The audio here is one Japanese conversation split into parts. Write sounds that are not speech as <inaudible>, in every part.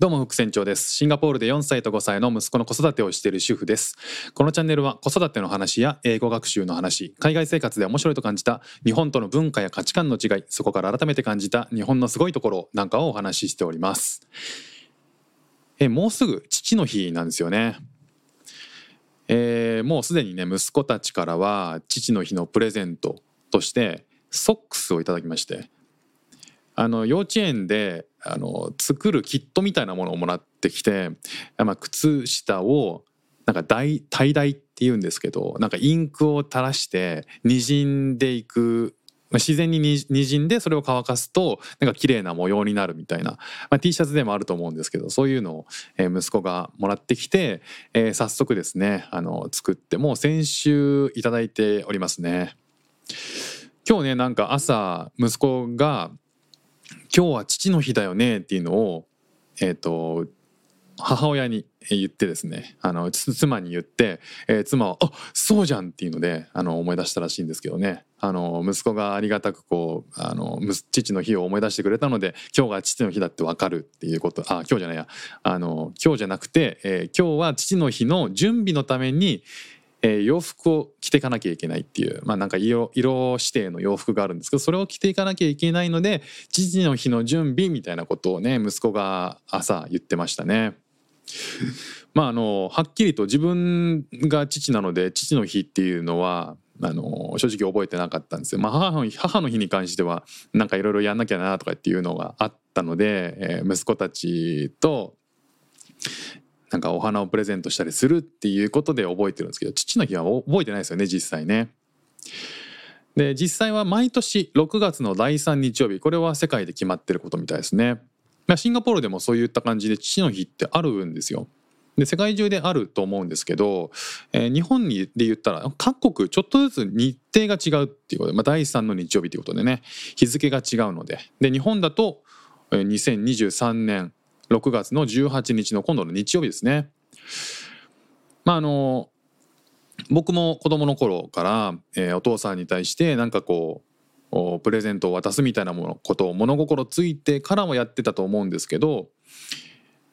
どうも副船長です。シンガポールで4歳と5歳の息子の子育てをしている主婦です。このチャンネルは子育ての話や英語学習の話海外生活で面白いと感じた日本との文化や価値観の違いそこから改めて感じた日本のすごいところなんかをお話ししております。えもうすぐ父の日なんですよね。えー、もうすでにね息子たちからは父の日のプレゼントとしてソックスをいただきましてあの幼稚園であの作るキットみたいなものをもらってきて、まあ、靴下をなんか大 tie dye っていうんですけどなんかインクを垂らしてにじんでいく自然ににじんでそれを乾かすとなんか綺麗な模様になるみたいな、まあ、T シャツでもあると思うんですけどそういうのを、息子がもらってきて、えー、早速ですねあの作ってもう先週いただいておりますね。今日ねなんか朝息子が今日は父の日だよねっていうのを、えーと、母親に言ってですね。あの妻に言って、えー、妻は「あそうじゃん」っていうのであの思い出したらしいんですけどね。あの息子がありがたくこうあの父の日を思い出してくれたので今日が父の日だって分かるっていうことあ今日じゃないや。あの今日じゃなくて、えー、今日は父の日の準備のためにえー、洋服を着ていかなきゃいけないっていうまあなんか色色指定の洋服があるんですけどそれを着ていかなきゃいけないので父の日の準備みたいなことをね息子が朝言ってましたね。<laughs> まああのはっきりと自分が父なので父の日っていうのはあの正直覚えてなかったんですよ。まあ、母の日母の日に関してはなんかいろいろやんなきゃなとかっていうのがあったので、えー、息子たちとなんかお花をプレゼントしたりするっていうことで覚えてるんですけど父の日は覚えてないですよね実際ね。で実際は毎年6月の第3日曜日これは世界で決まってることみたいですね。シンガポールでもそういった感じで父の日ってあるんですよ。で世界中であると思うんですけど、えー、日本にで言ったら各国ちょっとずつ日程が違うっていうことで、まあ、第3の日曜日ということでね日付が違うのでで日本だと2023年6月の18日の今度の日曜日ですね。まああの僕も子供の頃から、えー、お父さんに対してなんかこうプレゼントを渡すみたいなものことを物心ついてからもやってたと思うんですけど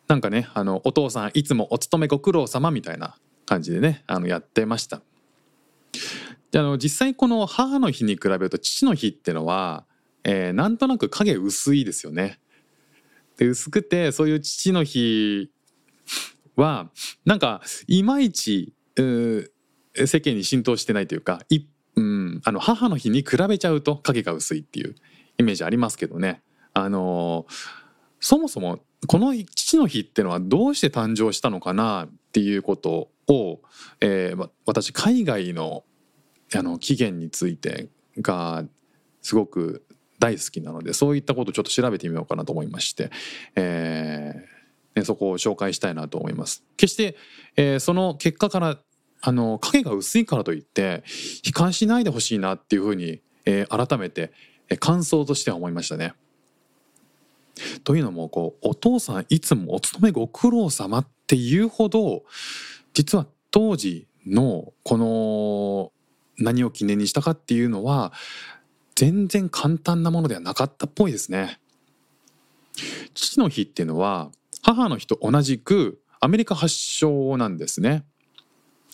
なんかねあのお父さんいつもお勤めご苦労様みたいな感じでねあのやってました。であの実際この母の日に比べると父の日ってのは、えー、なんとなく影薄いですよね。で薄くてそういう父の日はなんかいまいち世間に浸透してないというかい、うん、あの母の日に比べちゃうと影が薄いっていうイメージありますけどね。あのそもそもこの父の日ってのはどうして誕生したのかなっていうことを、えー、私海外のあの起源についてがすごく大好きなのでそういったことをちょっと調べてみようかなと思いまして、えー、そこを紹介したいなと思います。決して、えー、その結果からあの影が薄いからといって悲観しないでほしいなっていうふうに、えー、改めて感想としては思いましたね。というのもこうお父さんいつもお勤めご苦労様っていうほど実は当時のこの何を記念にしたかっていうのは全然簡単なものではなかったっぽいですね。父の日っていうのは母の日と同じくアメリカ発祥なんですね。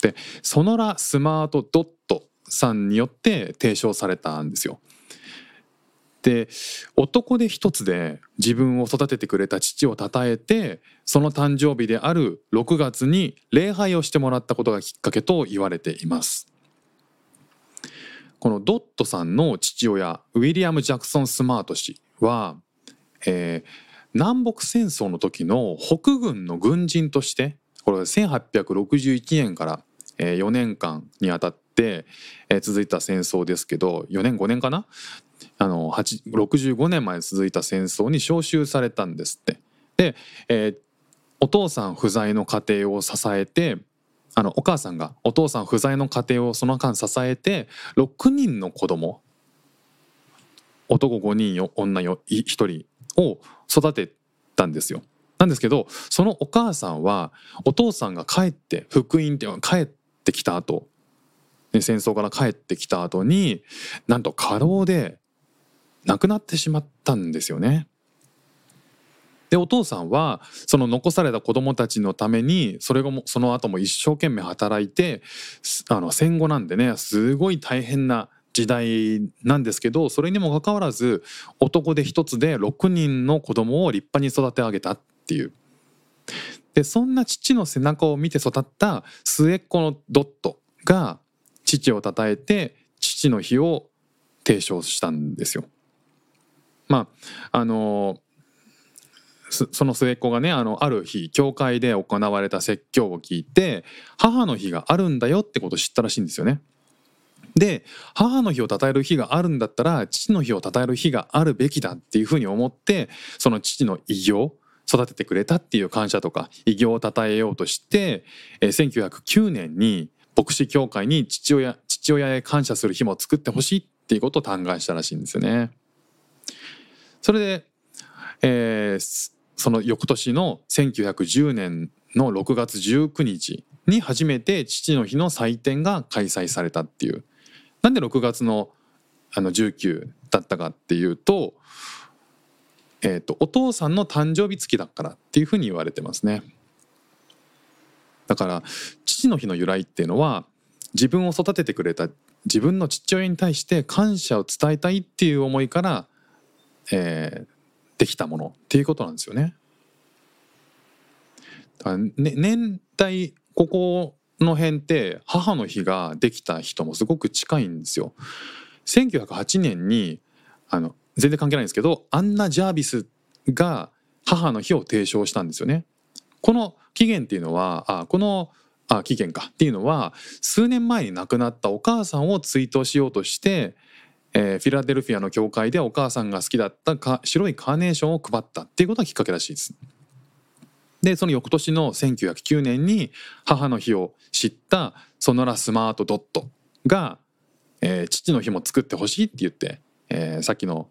でソノラ・スマート・ドットさんによって提唱されたんですよ。で男で一つで自分を育ててくれた父を称えてその誕生日である6月に礼拝をしてもらったことがきっかけと言われています。このドットさんの父親ウィリアム・ジャクソン・スマート氏は、えー、南北戦争の時の北軍の軍人としてこれは1861年から4年間にあたって続いた戦争ですけど4年5年かな？あの65年前続いた戦争に召集されたんですって。で、えー、お父さん不在の家庭を支えてあのお母さんがお父さん不在の家庭をその間支えて6人の子供男5人よ女よ1人を育てたんですよ。なんですけどそのお母さんはお父さんが帰って福音っていうのが帰ってきた後戦争から帰ってきた後になんと過労で亡くなってしまったんですよね。でお父さんはその残された子供たちのためにそれ後もその後も一生懸命働いてあの戦後なんでねすごい大変な時代なんですけどそれにもかかわらず男で一つで6人の子供を立派に育て上げたっていう。でそんな父の背中を見て育った末っ子のドットが父をたたえて父の日を提唱したんですよ。まああのその末っ子がねあのある日教会で行われた説教を聞いて母の日があるんだよってことを知ったらしいんですよね。で母の日を称える日があるんだったら父の日を称える日があるべきだっていうふうに思ってその父の偉業育ててくれたっていう感謝とか偉業を称えようとして、え1909年に牧師協会に父親父親へ感謝する日も作ってほしいっていうことを嘆願したらしいんですよね。それで、えー、その翌年の1910年の6月19日に初めて父の日の祭典が開催されたっていうなんで6月のあの19だったかっていうと,、えーと、お父さんの誕生日月だからっていうふうに言われてますね。だから父の日の由来っていうのは自分を育ててくれた自分の父親に対して感謝を伝えたいっていう思いから、えー、できたものっていうことなんですよね。だ、ね、年代ここの辺って母の日ができた人もすごく近いんですよ。1908年にあの全然関係ないんですけどアンナ・ジャービスが母の日を提唱したんですよね。この起源っていうのはあこのあ起源かっていうのは数年前に亡くなったお母さんを追悼しようとして、えー、フィラデルフィアの教会でお母さんが好きだったか白いカーネーションを配ったっていうことがきっかけらしいです。でその翌年の1909年に母の日を知ったソノラスマートドットが、えー、父の日も作ってほしいって言って、えー、さっきの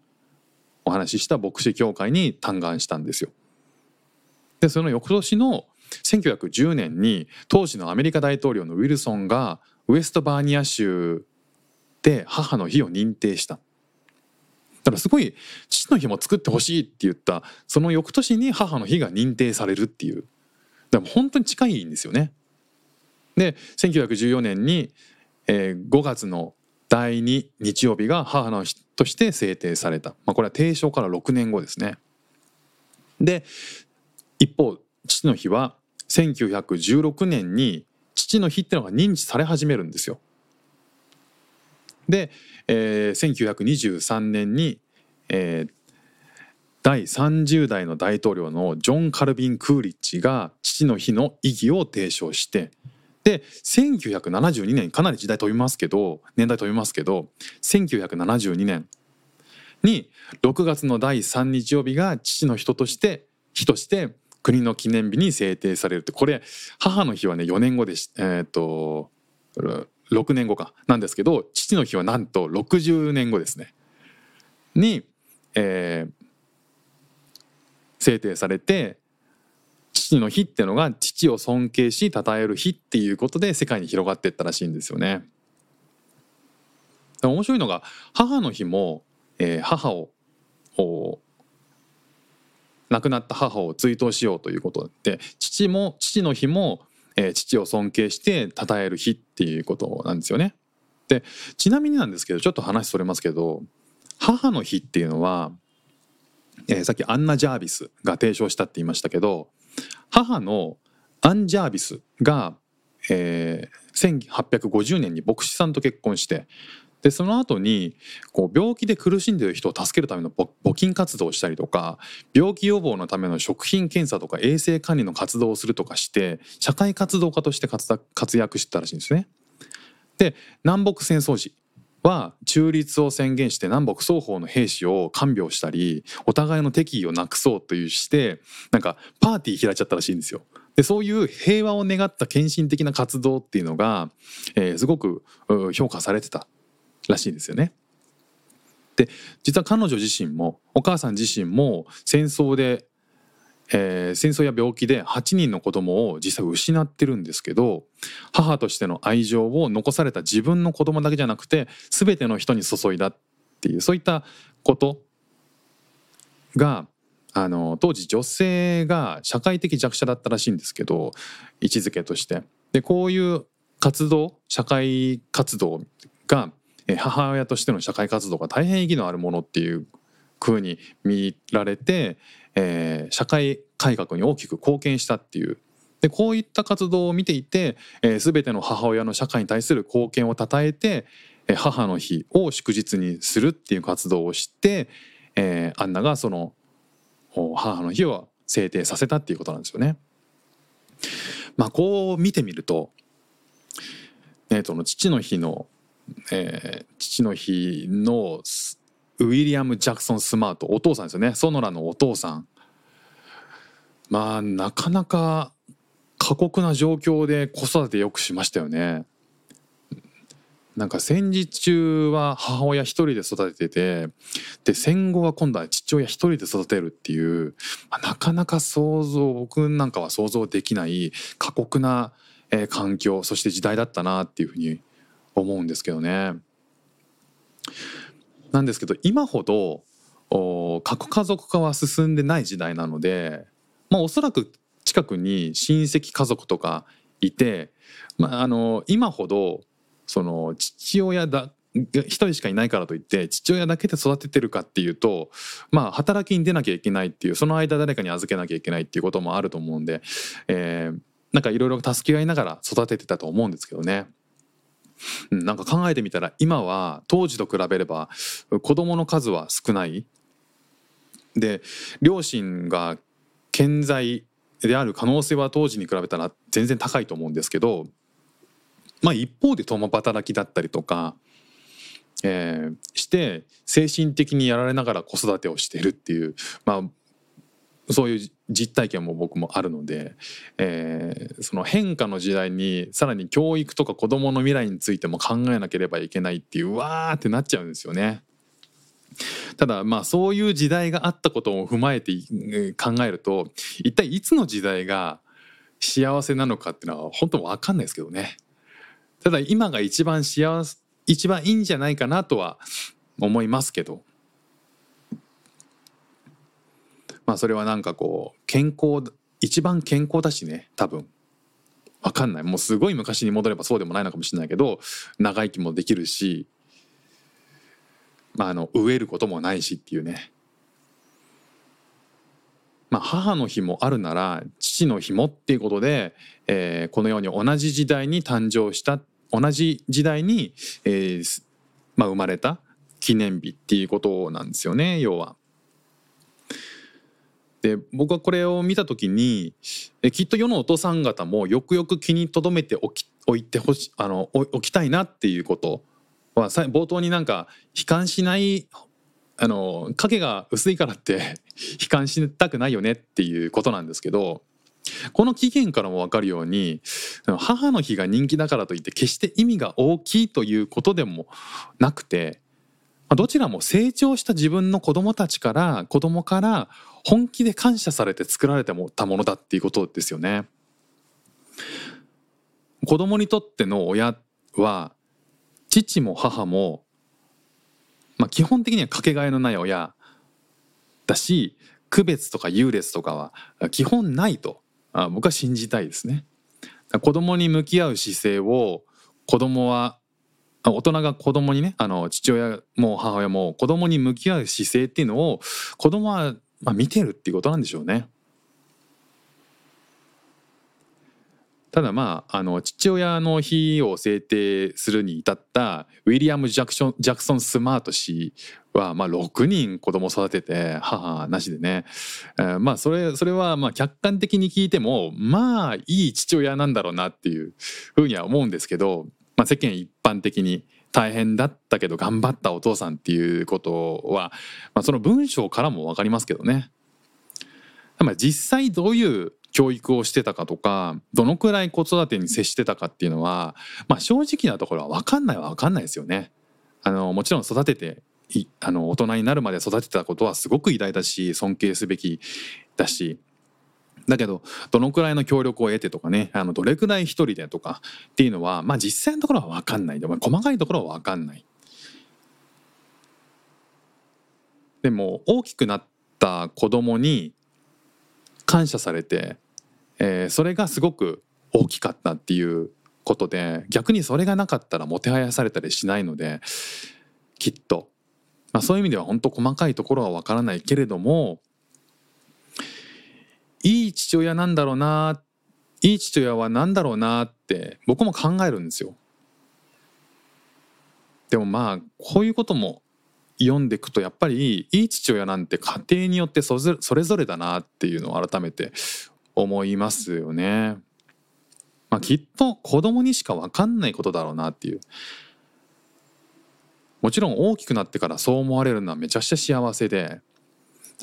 お話しした牧師協会に嘆願したんですよ。でその翌年の1910年に当時のアメリカ大統領のウィルソンがウエストバーニア州で母の日を認定した。だからすごい父の日も作ってほしいって言ったその翌年に母の日が認定されるっていうでも本当に近いんですよね。で1914年に、えー、5月の第2日曜日が母の日として制定された、まあ、これは提唱から6年後ですね。で一方父の日は1916年に父の日ってのが認知され始めるんですよ。で、えー、1923年に、えー、第30代の大統領のジョン・カルビン・クーリッチが父の日の意義を提唱してで1972年かなり時代飛びますけど年代飛びますけど1972年に6月の第3日曜日が父の人として日として国の記念日に制定されるってこれ母の日はね4年後でしえっ、と6年後かなんですけど父の日はなんと60年後ですねに、えー、制定されて父の日っていうのが父を尊敬し称える日っていうことで世界に広がっていったらしいんですよね。面白いのが母の日も、えー、母を亡くなった母を追悼しようということで父も父の日もえー、父を尊敬して称える日っていうことなんですよね。でちなみになんですけどちょっと話それますけど母の日っていうのは、えー、さっきアンナ・ジャービスが提唱したって言いましたけど母のアン・ジャービスが、えー、1850年に牧師さんと結婚してでその後にこう病気で苦しんでる人を助けるための募金活動をしたりとか病気予防のための食品検査とか衛生管理の活動をするとかして社会活動家として活躍してたらしいんですね。で南北戦争時は中立を宣言して南北双方の兵士を看病したりお互いの敵意をなくそうというしてなんかパーティー開いちゃったらしいんですよ。でそういう平和を願った献身的な活動っていうのが、えー、すごく評価されてたらしいんですよね。で実は彼女自身もお母さん自身も戦争で、えー、戦争や病気で8人の子供を実際失ってるんですけど母としての愛情を残された自分の子供だけじゃなくて全ての人に注いだっていうそういったことがあの当時女性が社会的弱者だったらしいんですけど位置づけとしてでこういう活動社会活動が母親としての社会活動が大変意義のあるものっていう風に見られて、えー、社会改革に大きく貢献したっていうでこういった活動を見ていて、えー、全ての母親の社会に対する貢献をたたえて、え、母の日を祝日にするっていう活動をして、えー、アンナがその母の日を制定させたっていうことなんですよね。まあこう見てみると、えー、との父の日の、えー、父の日のウィリアム・ジャクソン・スマートお父さんですよねソノラのお父さんまあなかなか過酷な状況で子育てよくしましたよね。なんか戦時中は母親一人で育てててで戦後は今度は父親一人で育てるっていう、まあ、なかなか想像僕なんかは想像できない過酷な、えー、環境そして時代だったなっていうふうに思うんですけどね。なんですけど今ほど核家族化は進んでない時代なので、まあ、おそらく近くに親戚家族とかいて、まあ、あの今ほどその父親だ一人しかいないからといって父親だけで育ててるかっていうとまあ働きに出なきゃいけないっていうその間誰かに預けなきゃいけないっていうこともあると思うんで、えー、なんかいろいろ助け合いながら育ててたと思うんですけどね。うん、なんか考えてみたら今は当時と比べれば子どもの数は少ない。で両親が健在である可能性は当時に比べたら全然高いと思うんですけど、まあ、一方で共働きだったりとか、えー、して精神的にやられながら子育てをしているっていう、まあ、そういう実体験も僕もあるので、えー、その変化の時代にさらに教育とか子どもの未来についても考えなければいけないっていうわーってなっちゃうんですよね。ただまあそういう時代があったことを踏まえて考えると一体いつの時代が幸せなのかっていうのは本当わかんないですけどね。ただ今が一番幸せ一番いいんじゃないかなとは思いますけど。まあそれはなんかこう健康一番健康だしね多分。わかんない。もうすごい昔に戻ればそうでもないのかもしれないけど長生きもできるし、まあ、あの飢えることもないしっていうね。まあ、母の日もあるなら父の日もっていうことで、えー、このように同じ時代に誕生した同じ時代に、えーまあ、生まれた記念日っていうことなんですよね要は。で僕はこれを見た時にえきっと世のお父さん方もよくよく気に留めておきおいてほしあのおきたいなっていうこと。は冒頭になんか悲観しないあの影が薄いからって <laughs> 悲観したくないよねっていうことなんですけどこの起源からも分かるように母の日が人気だからといって決して意味が大きいということでもなくてどちらも成長した自分の子供たちから子供から本気で感謝されて作られてもたものだっていうことですよね。子供にとっての親は父も母も、まあ、基本的にはかけがえのない親だし区別とか優劣とかは基本ないと僕は信じたいですね。子供に向き合う姿勢を子供は大人が子供にねあの父親も母親も子供に向き合う姿勢っていうのを子供はまあ見てるっていうことなんでしょうね。ただまああの父親の日を制定するに至ったウィリアム・ジャクションジャクソン・スマート氏はまあ6人子供育てて母なしでね、えー、まあそれそれはまあ客観的に聞いてもまあいい父親なんだろうなっていうふうには思うんですけど、まあ、世間一般的に大変だったけど頑張ったお父さんっていうことは、まあ、その文章からも分かりますけどね。まあ、実際どういう教育をしてたかとかどのくらい子育てに接してたかっていうのは、まあ、正直なところは分かんないは分かんないですよね。あのもちろん育ててあの大人になるまで育てたことはすごく偉大だし尊敬すべきだしだけどどのくらいの協力を得てとかねあのどれくらい一人でとかっていうのはまあ実際のところは分かんないでも細かいところは分かんない。でも大きくなった子供に感謝されて、えー、それがすごく大きかったっていうことで逆にそれがなかったらもてはやされたりしないのできっと、まあ、そういう意味では本当細かいところはわからないけれどもいい父親なんだろうないい父親は何だろうなって僕も考えるんですよ。でもまあこういうことも読んでいくとやっぱりいい父親なんて家庭によってそれぞれだなっていうのを改めて思いますよね。まあ、きっと子供にしか分かんないことだろうなっていうもちろん大きくなってからそう思われるのはめちゃくちゃ幸せで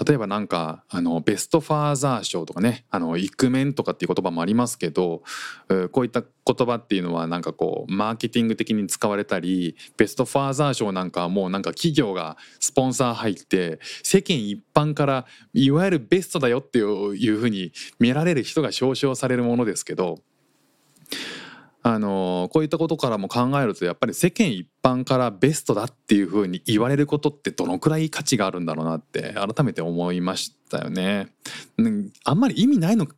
例えばなんかあのベストファーザー賞とかねあのイクメンとかっていう言葉もありますけどこういった言葉っていうのはなんかこうマーケティング的に使われたりベストファーザー賞なんかはもうなんか企業がスポンサー入って世間一般からいわゆるベストだよっていうふうに見られる人が表彰されるものですけどあのこういったことからも考えるとやっぱり世間一般からベストだっていうふうに言われることってどのくらい価値があるんだろうなって改めて思いましたよね。あんまり意味ないの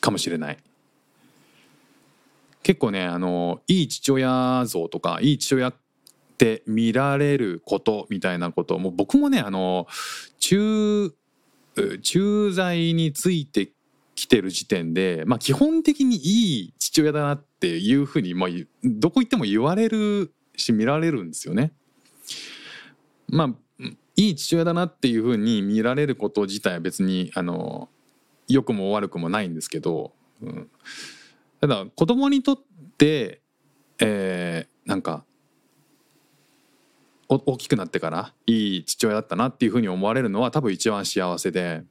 かもしれない。結構ねあのいい父親像とかいい父親って見られることみたいなことも僕もねあの駐駐在について来てる時点で、まあ、基本的にいい父親だなってっていうふうに、まあ、どこ行っても言われるし見られるんですよね。まあいい父親だなっていうふうに見られること自体は別にあの良くも悪くもないんですけど、うん、ただ子供にとって、えー、なんか大きくなってからいい父親だったなっていうふうに思われるのは多分一番幸せで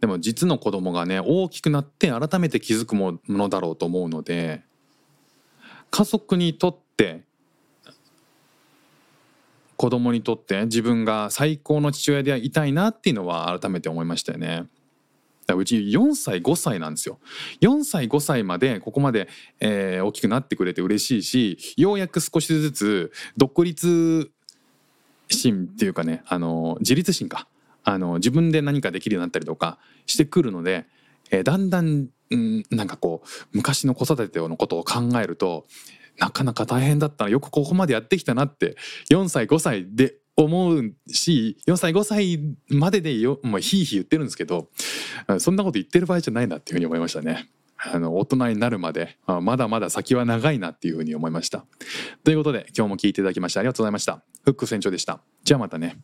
でも実の子供がね大きくなって改めて気づくものだろうと思うので家族にとって子供にとって自分が最高の父親でいたいなっていうのは改めて思いましたよね。うち4歳5歳なんですよ4歳5歳までここまで、えー、大きくなってくれて嬉しいしようやく少しずつ独立心っていうかねあの自立心かあの自分で何かできるようになったりとかしてくるので、えー、だんだん、うん、なんかこう昔の子育てのことを考えるとなかなか大変だったよくここまでやってきたなって4歳5歳で思うし4歳5歳まででよ、まあ、ひいひい言ってるんですけどそんなこと言ってる場合じゃないなっていうふうに思いましたね。あの大人になるまでまだまだ先は長いなっていうふうに思いました。ということで今日も聞いていただきましてありがとうございました。フック船長でした。じゃあまたね。